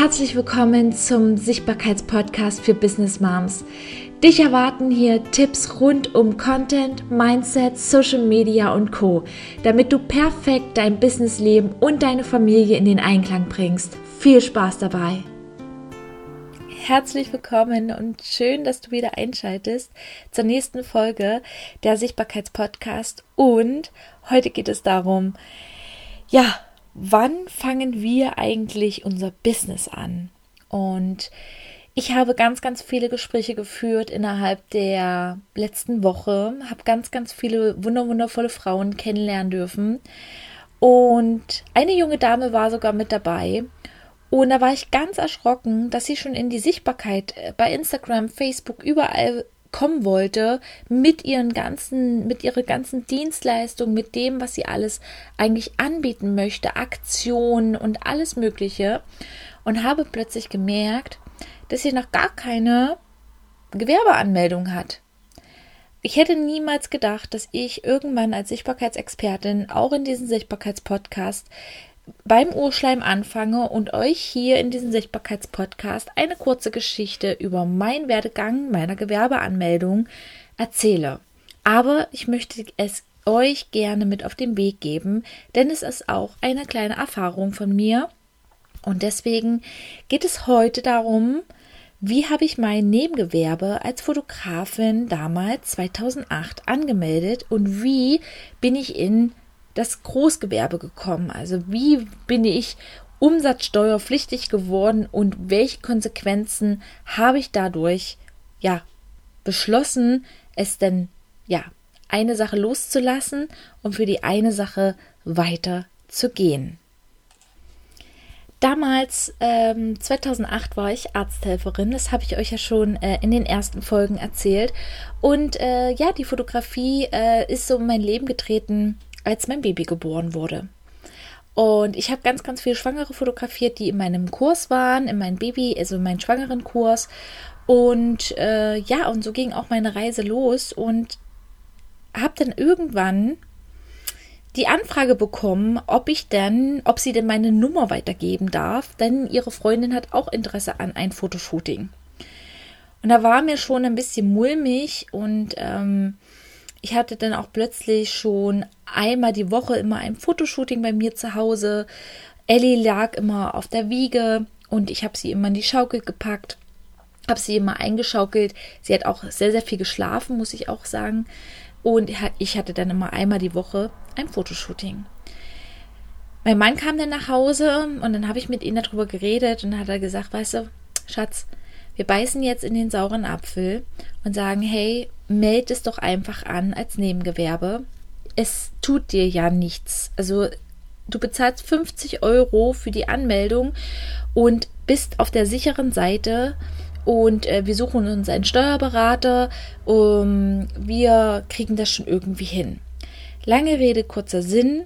Herzlich willkommen zum Sichtbarkeitspodcast für Business Moms. Dich erwarten hier Tipps rund um Content, Mindset, Social Media und Co, damit du perfekt dein Businessleben und deine Familie in den Einklang bringst. Viel Spaß dabei! Herzlich willkommen und schön, dass du wieder einschaltest zur nächsten Folge der Sichtbarkeitspodcast. Und heute geht es darum, ja, wann fangen wir eigentlich unser Business an? Und ich habe ganz, ganz viele Gespräche geführt innerhalb der letzten Woche, habe ganz, ganz viele wunderwundervolle Frauen kennenlernen dürfen. Und eine junge Dame war sogar mit dabei. Und da war ich ganz erschrocken, dass sie schon in die Sichtbarkeit äh, bei Instagram, Facebook, überall kommen wollte mit ihren ganzen, mit ihrer ganzen Dienstleistung, mit dem, was sie alles eigentlich anbieten möchte, Aktionen und alles Mögliche und habe plötzlich gemerkt, dass sie noch gar keine Gewerbeanmeldung hat. Ich hätte niemals gedacht, dass ich irgendwann als Sichtbarkeitsexpertin auch in diesem Sichtbarkeitspodcast beim Urschleim anfange und euch hier in diesem Sichtbarkeitspodcast eine kurze Geschichte über meinen Werdegang meiner Gewerbeanmeldung erzähle. Aber ich möchte es euch gerne mit auf den Weg geben, denn es ist auch eine kleine Erfahrung von mir. Und deswegen geht es heute darum, wie habe ich mein Nebengewerbe als Fotografin damals 2008 angemeldet und wie bin ich in das Großgewerbe gekommen? Also wie bin ich umsatzsteuerpflichtig geworden und welche Konsequenzen habe ich dadurch ja beschlossen, es denn ja eine Sache loszulassen und für die eine Sache weiter zu gehen. Damals, ähm, 2008, war ich Arzthelferin. Das habe ich euch ja schon äh, in den ersten Folgen erzählt. Und äh, ja, die Fotografie äh, ist so in mein Leben getreten als mein Baby geboren wurde. Und ich habe ganz, ganz viele Schwangere fotografiert, die in meinem Kurs waren, in meinem Baby, also in meinem schwangeren Kurs. Und äh, ja, und so ging auch meine Reise los und habe dann irgendwann die Anfrage bekommen, ob ich denn, ob sie denn meine Nummer weitergeben darf, denn ihre Freundin hat auch Interesse an ein Fotoshooting. Und da war mir schon ein bisschen mulmig und ähm, ich hatte dann auch plötzlich schon einmal die Woche immer ein Fotoshooting bei mir zu Hause. Ellie lag immer auf der Wiege und ich habe sie immer in die Schaukel gepackt, habe sie immer eingeschaukelt. Sie hat auch sehr, sehr viel geschlafen, muss ich auch sagen. Und ich hatte dann immer einmal die Woche ein Fotoshooting. Mein Mann kam dann nach Hause und dann habe ich mit ihm darüber geredet und dann hat er gesagt, weißt du, Schatz, wir beißen jetzt in den sauren Apfel und sagen, hey, meld es doch einfach an als Nebengewerbe. Es tut dir ja nichts. Also du bezahlst 50 Euro für die Anmeldung und bist auf der sicheren Seite und äh, wir suchen uns einen Steuerberater. Um, wir kriegen das schon irgendwie hin. Lange Rede, kurzer Sinn.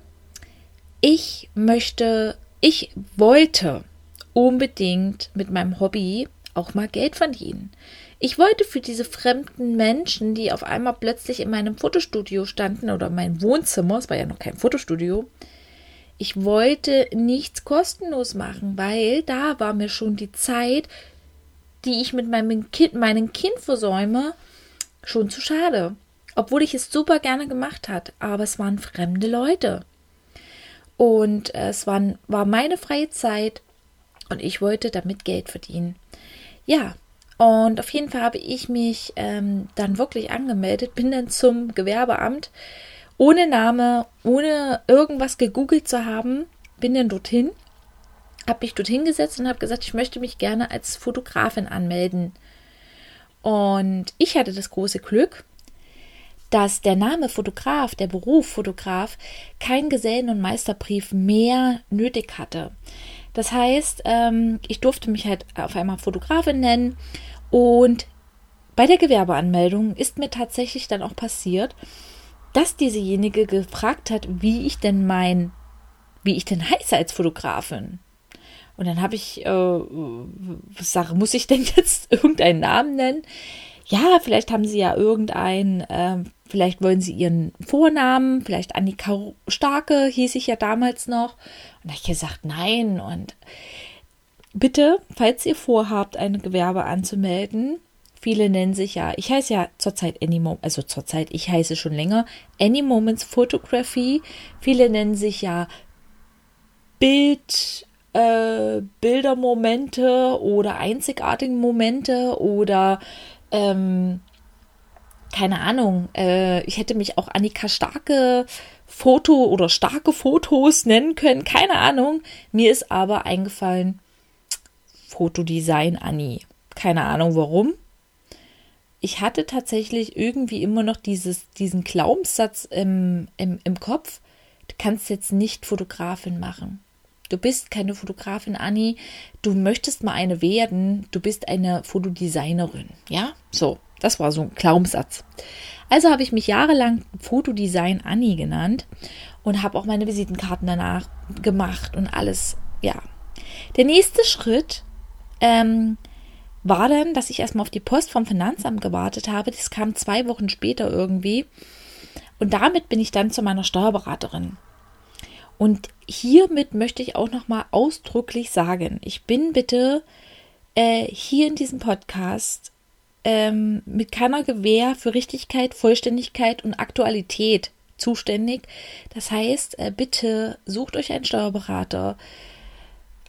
Ich möchte, ich wollte unbedingt mit meinem Hobby auch mal Geld verdienen. Ich wollte für diese fremden Menschen, die auf einmal plötzlich in meinem Fotostudio standen oder mein Wohnzimmer, es war ja noch kein Fotostudio, ich wollte nichts kostenlos machen, weil da war mir schon die Zeit, die ich mit meinem Kind, meinem Kind versäume, schon zu schade. Obwohl ich es super gerne gemacht hat, aber es waren fremde Leute. Und es waren, war meine freie Zeit und ich wollte damit Geld verdienen. Ja, und auf jeden Fall habe ich mich ähm, dann wirklich angemeldet, bin dann zum Gewerbeamt, ohne Name, ohne irgendwas gegoogelt zu haben, bin dann dorthin, habe mich dorthin gesetzt und habe gesagt, ich möchte mich gerne als Fotografin anmelden. Und ich hatte das große Glück, dass der Name Fotograf, der Beruf Fotograf, kein Gesellen- und Meisterbrief mehr nötig hatte. Das heißt, ähm, ich durfte mich halt auf einmal Fotografin nennen und bei der Gewerbeanmeldung ist mir tatsächlich dann auch passiert, dass diesejenige gefragt hat, wie ich denn mein, wie ich denn heiße als Fotografin. Und dann habe ich, äh, sage, muss ich denn jetzt irgendeinen Namen nennen? Ja, vielleicht haben sie ja irgendeinen, äh, vielleicht wollen sie ihren Vornamen, vielleicht Annika Starke hieß ich ja damals noch. Und da habe ich gesagt, nein. Und bitte, falls ihr vorhabt, ein Gewerbe anzumelden, viele nennen sich ja, ich heiße ja zurzeit Any Moments, also zurzeit, ich heiße schon länger Any Moments Photography. Viele nennen sich ja Bild, äh, Bildermomente oder einzigartigen Momente oder ähm, keine Ahnung, äh, ich hätte mich auch Annika Starke Foto oder starke Fotos nennen können, keine Ahnung. Mir ist aber eingefallen Fotodesign Annie. Keine Ahnung warum. Ich hatte tatsächlich irgendwie immer noch dieses, diesen Glaubenssatz im, im, im Kopf, du kannst jetzt nicht Fotografin machen. Du bist keine Fotografin, Anni. Du möchtest mal eine werden. Du bist eine Fotodesignerin. Ja, so. Das war so ein Glaubenssatz. Also habe ich mich jahrelang Fotodesign Anni genannt und habe auch meine Visitenkarten danach gemacht und alles. Ja. Der nächste Schritt ähm, war dann, dass ich erstmal auf die Post vom Finanzamt gewartet habe. Das kam zwei Wochen später irgendwie. Und damit bin ich dann zu meiner Steuerberaterin. Und hiermit möchte ich auch nochmal ausdrücklich sagen, ich bin bitte äh, hier in diesem Podcast ähm, mit keiner Gewähr für Richtigkeit, Vollständigkeit und Aktualität zuständig. Das heißt, äh, bitte sucht euch einen Steuerberater.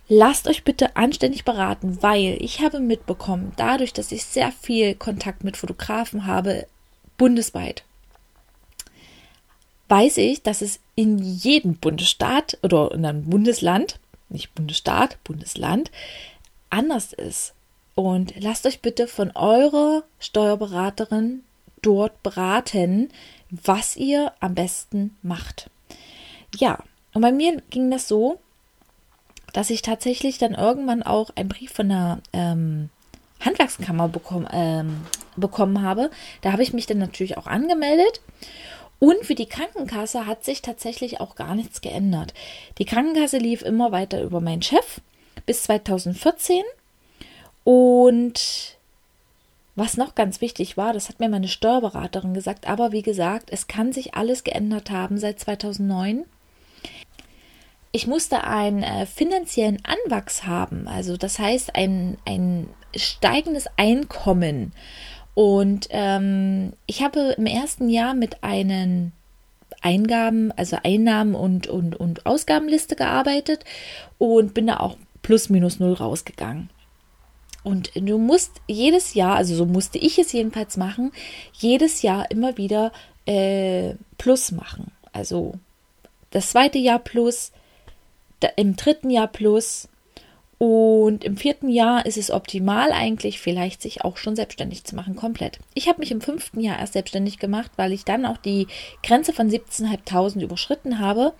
Lasst euch bitte anständig beraten, weil ich habe mitbekommen, dadurch, dass ich sehr viel Kontakt mit Fotografen habe, bundesweit, weiß ich, dass es in jedem Bundesstaat oder in einem Bundesland, nicht Bundesstaat, Bundesland, anders ist. Und lasst euch bitte von eurer Steuerberaterin dort beraten, was ihr am besten macht. Ja, und bei mir ging das so, dass ich tatsächlich dann irgendwann auch einen Brief von der ähm, Handwerkskammer bekommen, ähm, bekommen habe. Da habe ich mich dann natürlich auch angemeldet. Und für die Krankenkasse hat sich tatsächlich auch gar nichts geändert. Die Krankenkasse lief immer weiter über meinen Chef bis 2014 und was noch ganz wichtig war, das hat mir meine Steuerberaterin gesagt, aber wie gesagt, es kann sich alles geändert haben seit 2009. Ich musste einen äh, finanziellen Anwachs haben, also das heißt ein, ein steigendes Einkommen. Und ähm, ich habe im ersten Jahr mit einem Eingaben, also Einnahmen und, und, und Ausgabenliste gearbeitet und bin da auch plus minus null rausgegangen. Und du musst jedes Jahr, also so musste ich es jedenfalls machen, jedes Jahr immer wieder äh, Plus machen. Also das zweite Jahr Plus, im dritten Jahr Plus und im vierten Jahr ist es optimal eigentlich, vielleicht sich auch schon selbstständig zu machen, komplett. Ich habe mich im fünften Jahr erst selbstständig gemacht, weil ich dann auch die Grenze von 17.500 überschritten habe.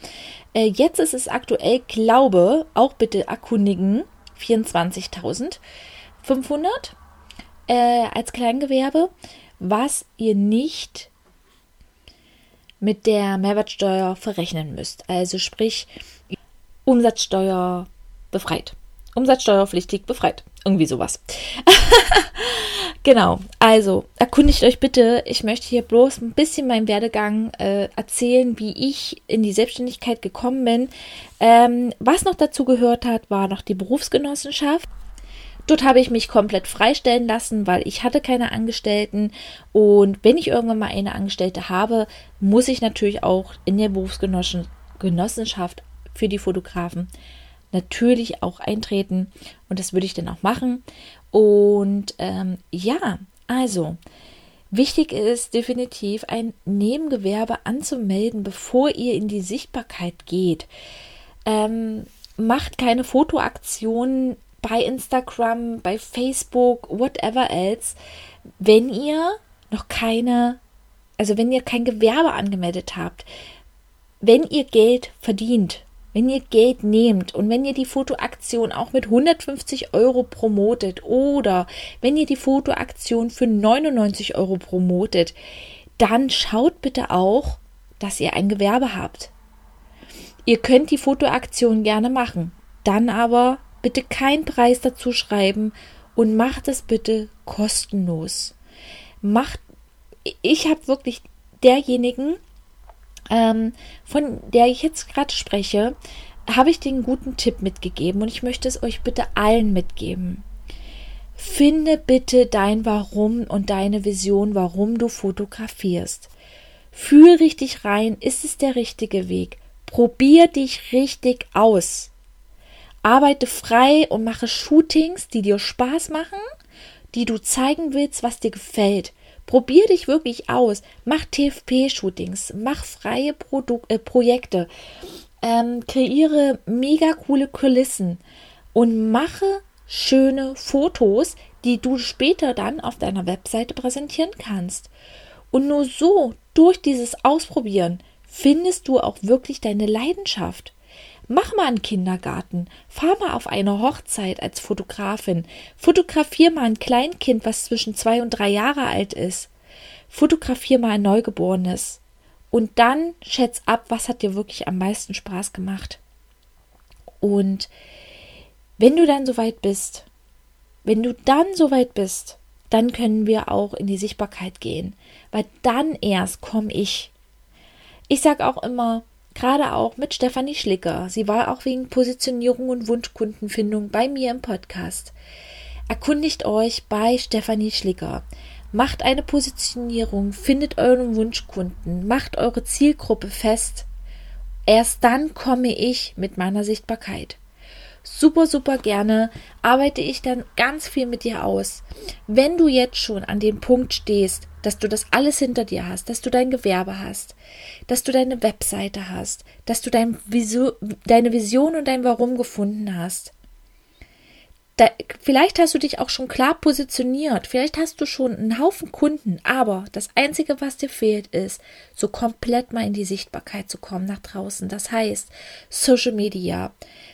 Äh, jetzt ist es aktuell, glaube, auch bitte erkundigen, 24.000. 500 äh, als Kleingewerbe, was ihr nicht mit der Mehrwertsteuer verrechnen müsst. Also sprich Umsatzsteuer befreit. Umsatzsteuerpflichtig befreit. Irgendwie sowas. genau. Also erkundigt euch bitte. Ich möchte hier bloß ein bisschen meinen Werdegang äh, erzählen, wie ich in die Selbstständigkeit gekommen bin. Ähm, was noch dazu gehört hat, war noch die Berufsgenossenschaft. Dort habe ich mich komplett freistellen lassen, weil ich hatte keine Angestellten. Und wenn ich irgendwann mal eine Angestellte habe, muss ich natürlich auch in der Berufsgenossenschaft für die Fotografen natürlich auch eintreten. Und das würde ich dann auch machen. Und ähm, ja, also wichtig ist definitiv ein Nebengewerbe anzumelden, bevor ihr in die Sichtbarkeit geht. Ähm, macht keine Fotoaktionen bei Instagram, bei Facebook, whatever else, wenn ihr noch keine, also wenn ihr kein Gewerbe angemeldet habt, wenn ihr Geld verdient, wenn ihr Geld nehmt und wenn ihr die Fotoaktion auch mit 150 Euro promotet oder wenn ihr die Fotoaktion für 99 Euro promotet, dann schaut bitte auch, dass ihr ein Gewerbe habt. Ihr könnt die Fotoaktion gerne machen, dann aber bitte keinen Preis dazu schreiben und macht es bitte kostenlos. Macht, ich habe wirklich derjenigen, ähm, von der ich jetzt gerade spreche, habe ich einen guten Tipp mitgegeben und ich möchte es euch bitte allen mitgeben. Finde bitte dein Warum und deine Vision, warum du fotografierst. Fühl richtig rein, ist es der richtige Weg? Probier dich richtig aus. Arbeite frei und mache Shootings, die dir Spaß machen, die du zeigen willst, was dir gefällt. Probier dich wirklich aus. Mach TFP-Shootings, mach freie Produ äh, Projekte, ähm, kreiere mega coole Kulissen und mache schöne Fotos, die du später dann auf deiner Webseite präsentieren kannst. Und nur so, durch dieses Ausprobieren, findest du auch wirklich deine Leidenschaft. Mach mal einen Kindergarten, fahr mal auf eine Hochzeit als Fotografin, fotografier mal ein Kleinkind, was zwischen zwei und drei Jahre alt ist, fotografier mal ein Neugeborenes. Und dann schätz ab, was hat dir wirklich am meisten Spaß gemacht. Und wenn du dann soweit bist, wenn du dann soweit bist, dann können wir auch in die Sichtbarkeit gehen, weil dann erst komme ich. Ich sage auch immer, gerade auch mit Stefanie Schlicker, sie war auch wegen Positionierung und Wunschkundenfindung bei mir im Podcast. Erkundigt euch bei Stefanie Schlicker. Macht eine Positionierung, findet euren Wunschkunden, macht eure Zielgruppe fest. Erst dann komme ich mit meiner Sichtbarkeit super, super gerne arbeite ich dann ganz viel mit dir aus. Wenn du jetzt schon an dem Punkt stehst, dass du das alles hinter dir hast, dass du dein Gewerbe hast, dass du deine Webseite hast, dass du dein Visu deine Vision und dein Warum gefunden hast, da, vielleicht hast du dich auch schon klar positioniert, vielleicht hast du schon einen Haufen Kunden, aber das Einzige, was dir fehlt, ist, so komplett mal in die Sichtbarkeit zu kommen nach draußen. Das heißt, Social Media,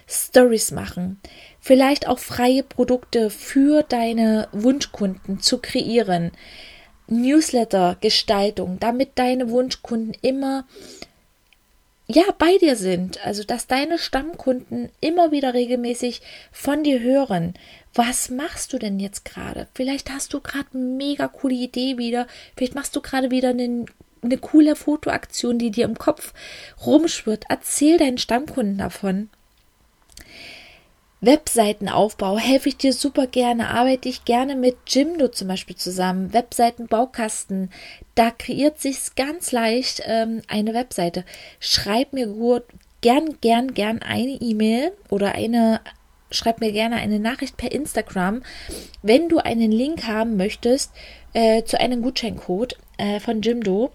Stories machen, vielleicht auch freie Produkte für deine Wunschkunden zu kreieren, Newsletter-Gestaltung, damit deine Wunschkunden immer ja, bei dir sind, also dass deine Stammkunden immer wieder regelmäßig von dir hören. Was machst du denn jetzt gerade? Vielleicht hast du gerade eine mega coole Idee wieder. Vielleicht machst du gerade wieder eine, eine coole Fotoaktion, die dir im Kopf rumschwirrt. Erzähl deinen Stammkunden davon. Webseitenaufbau helfe ich dir super gerne, arbeite ich gerne mit Jimdo zum Beispiel zusammen, Webseitenbaukasten. Da kreiert sich ganz leicht ähm, eine Webseite. Schreib mir gut, gern, gern, gern eine E-Mail oder eine, schreib mir gerne eine Nachricht per Instagram, wenn du einen Link haben möchtest äh, zu einem Gutscheincode äh, von Jimdo.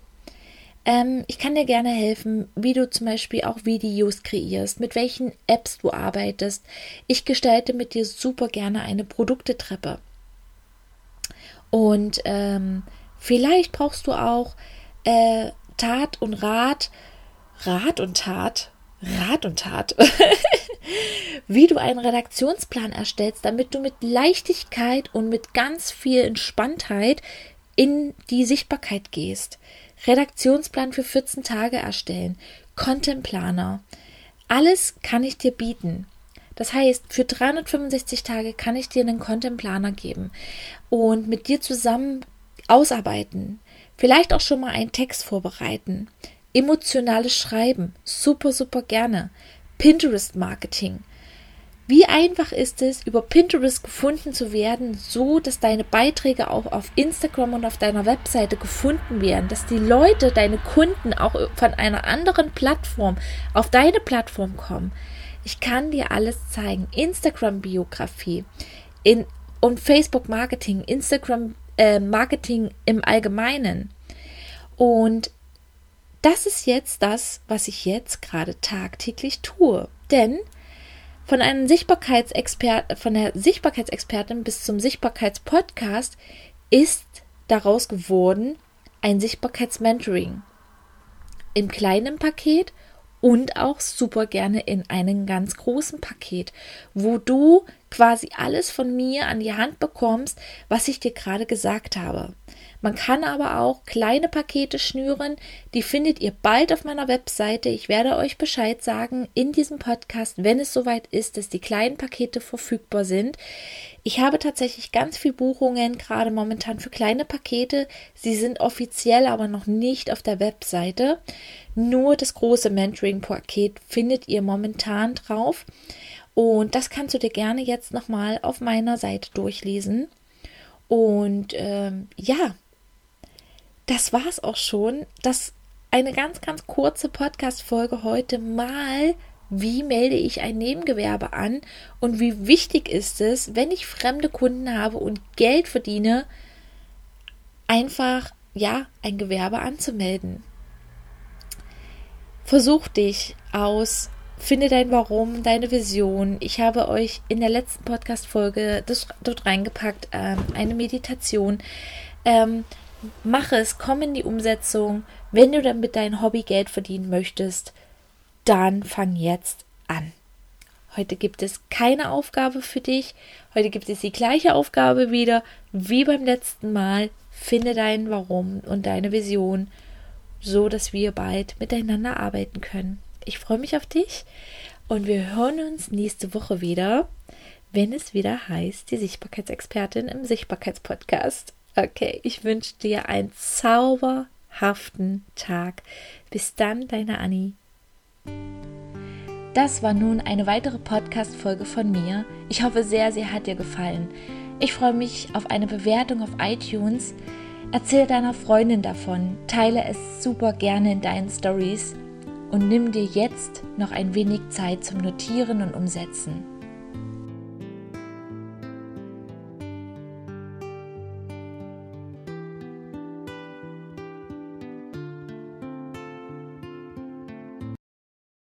Ähm, ich kann dir gerne helfen, wie du zum Beispiel auch Videos kreierst, mit welchen Apps du arbeitest. Ich gestalte mit dir super gerne eine Produktetreppe. Und ähm, vielleicht brauchst du auch äh, Tat und Rat, Rat und Tat, Rat und Tat, wie du einen Redaktionsplan erstellst, damit du mit Leichtigkeit und mit ganz viel Entspanntheit in die Sichtbarkeit gehst. Redaktionsplan für 14 Tage erstellen, Contentplaner. Alles kann ich dir bieten. Das heißt, für 365 Tage kann ich dir einen Contentplaner geben und mit dir zusammen ausarbeiten. Vielleicht auch schon mal einen Text vorbereiten. Emotionales Schreiben. Super, super gerne. Pinterest Marketing. Wie einfach ist es, über Pinterest gefunden zu werden, so dass deine Beiträge auch auf Instagram und auf deiner Webseite gefunden werden, dass die Leute, deine Kunden auch von einer anderen Plattform auf deine Plattform kommen. Ich kann dir alles zeigen. Instagram-Biografie in, und Facebook-Marketing, Instagram-Marketing äh, im Allgemeinen. Und das ist jetzt das, was ich jetzt gerade tagtäglich tue. Denn von einem Sichtbarkeitsexpert, von der Sichtbarkeitsexpertin bis zum Sichtbarkeitspodcast ist daraus geworden ein Sichtbarkeitsmentoring. Im kleinen Paket und auch super gerne in einem ganz großen Paket, wo du quasi alles von mir an die Hand bekommst, was ich dir gerade gesagt habe. Man kann aber auch kleine Pakete schnüren. Die findet ihr bald auf meiner Webseite. Ich werde euch Bescheid sagen in diesem Podcast, wenn es soweit ist, dass die kleinen Pakete verfügbar sind. Ich habe tatsächlich ganz viel Buchungen gerade momentan für kleine Pakete. Sie sind offiziell aber noch nicht auf der Webseite. Nur das große Mentoring-Paket findet ihr momentan drauf. Und das kannst du dir gerne jetzt nochmal auf meiner Seite durchlesen. Und ähm, ja, das war's auch schon. Das eine ganz, ganz kurze Podcast-Folge heute mal. Wie melde ich ein Nebengewerbe an und wie wichtig ist es, wenn ich fremde Kunden habe und Geld verdiene, einfach ja ein Gewerbe anzumelden. Versuch dich aus, finde dein Warum, deine Vision. Ich habe euch in der letzten Podcast-Folge dort reingepackt, ähm, eine Meditation. Ähm, mach es, komm in die Umsetzung. Wenn du dann mit deinem Hobby Geld verdienen möchtest, dann fang jetzt an. Heute gibt es keine Aufgabe für dich. Heute gibt es die gleiche Aufgabe wieder wie beim letzten Mal. Finde dein Warum und deine Vision, so dass wir bald miteinander arbeiten können. Ich freue mich auf dich und wir hören uns nächste Woche wieder, wenn es wieder heißt, die Sichtbarkeitsexpertin im Sichtbarkeitspodcast. Okay, ich wünsche dir einen zauberhaften Tag. Bis dann, deine Annie. Das war nun eine weitere Podcast-Folge von mir. Ich hoffe sehr, sie hat dir gefallen. Ich freue mich auf eine Bewertung auf iTunes. Erzähle deiner Freundin davon, teile es super gerne in deinen Stories und nimm dir jetzt noch ein wenig Zeit zum Notieren und Umsetzen.